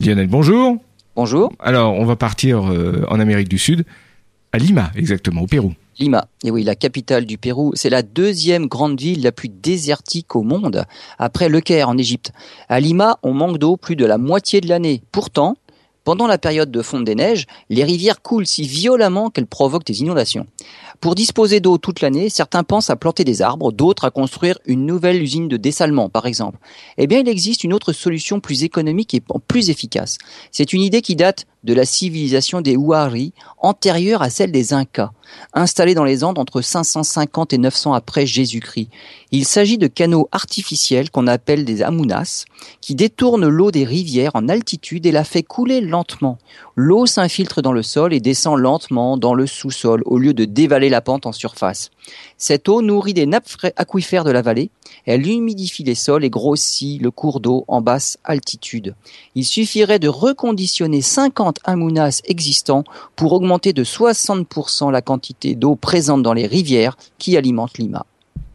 Lionel, bonjour. Bonjour. Alors, on va partir euh, en Amérique du Sud, à Lima exactement, au Pérou. Lima, et oui, la capitale du Pérou, c'est la deuxième grande ville la plus désertique au monde, après Le Caire en Égypte. À Lima, on manque d'eau plus de la moitié de l'année. Pourtant, pendant la période de fonte des neiges, les rivières coulent si violemment qu'elles provoquent des inondations. Pour disposer d'eau toute l'année, certains pensent à planter des arbres, d'autres à construire une nouvelle usine de dessalement, par exemple. Eh bien, il existe une autre solution plus économique et plus efficace. C'est une idée qui date de la civilisation des Huari, antérieure à celle des Incas, installée dans les Andes entre 550 et 900 après Jésus-Christ. Il s'agit de canaux artificiels qu'on appelle des amunas, qui détournent l'eau des rivières en altitude et la fait couler lentement. L'eau s'infiltre dans le sol et descend lentement dans le sous-sol au lieu de dévaler la pente en surface. Cette eau nourrit des nappes aquifères de la vallée, elle humidifie les sols et grossit le cours d'eau en basse altitude. Il suffirait de reconditionner 50 amunas existants pour augmenter de 60% la quantité d'eau présente dans les rivières qui alimentent Lima.